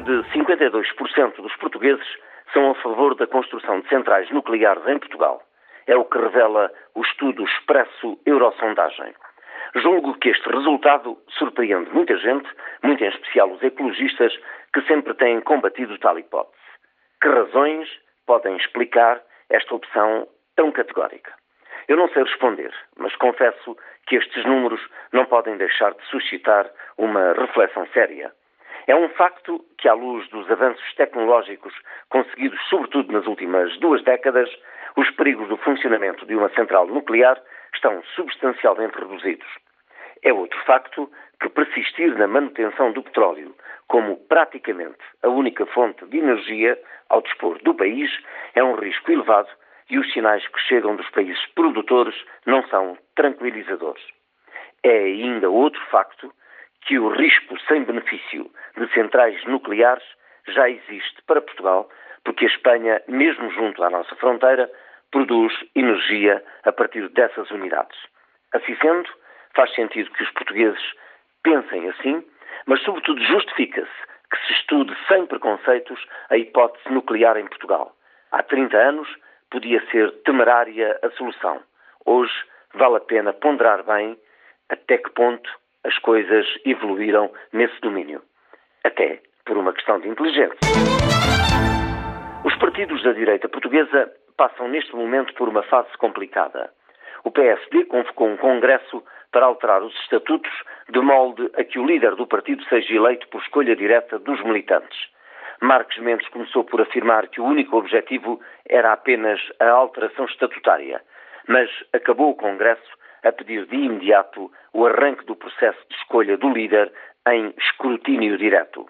de 52% dos portugueses são a favor da construção de centrais nucleares em Portugal. É o que revela o estudo Expresso Eurosondagem. Julgo que este resultado surpreende muita gente, muito em especial os ecologistas, que sempre têm combatido tal hipótese. Que razões podem explicar esta opção tão categórica? Eu não sei responder, mas confesso que estes números não podem deixar de suscitar uma reflexão séria. É um facto que, à luz dos avanços tecnológicos conseguidos, sobretudo nas últimas duas décadas, os perigos do funcionamento de uma central nuclear estão substancialmente reduzidos. É outro facto que persistir na manutenção do petróleo como praticamente a única fonte de energia ao dispor do país é um risco elevado e os sinais que chegam dos países produtores não são tranquilizadores. É ainda outro facto que o risco sem benefício de centrais nucleares já existe para Portugal, porque a Espanha, mesmo junto à nossa fronteira, produz energia a partir dessas unidades. Assim sendo, faz sentido que os portugueses pensem assim, mas sobretudo justifica-se que se estude sem preconceitos a hipótese nuclear em Portugal. Há 30 anos podia ser temerária a solução. Hoje vale a pena ponderar bem até que ponto as coisas evoluíram nesse domínio. Até por uma questão de inteligência. Os partidos da direita portuguesa passam neste momento por uma fase complicada. O PSD convocou um congresso para alterar os estatutos de molde a que o líder do partido seja eleito por escolha direta dos militantes. Marcos Mendes começou por afirmar que o único objetivo era apenas a alteração estatutária, mas acabou o Congresso a pedir de imediato o arranque do processo de escolha do líder em escrutínio direto.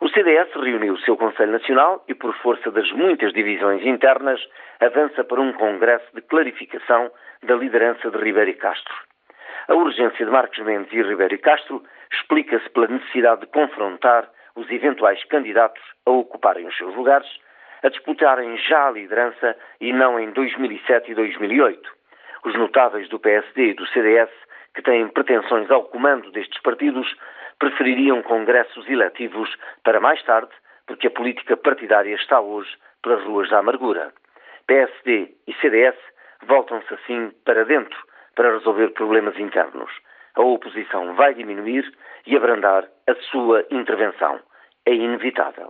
O CDS reuniu o seu Conselho Nacional e, por força das muitas divisões internas, avança para um congresso de clarificação da liderança de Ribeiro e Castro. A urgência de Marcos Mendes e Ribeiro e Castro explica-se pela necessidade de confrontar os eventuais candidatos a ocuparem os seus lugares, a disputarem já a liderança e não em 2007 e 2008. Os notáveis do PSD e do CDS, que têm pretensões ao comando destes partidos, prefeririam congressos eletivos para mais tarde, porque a política partidária está hoje pelas ruas da amargura. PSD e CDS voltam-se assim para dentro para resolver problemas internos. A oposição vai diminuir e abrandar a sua intervenção. É inevitável.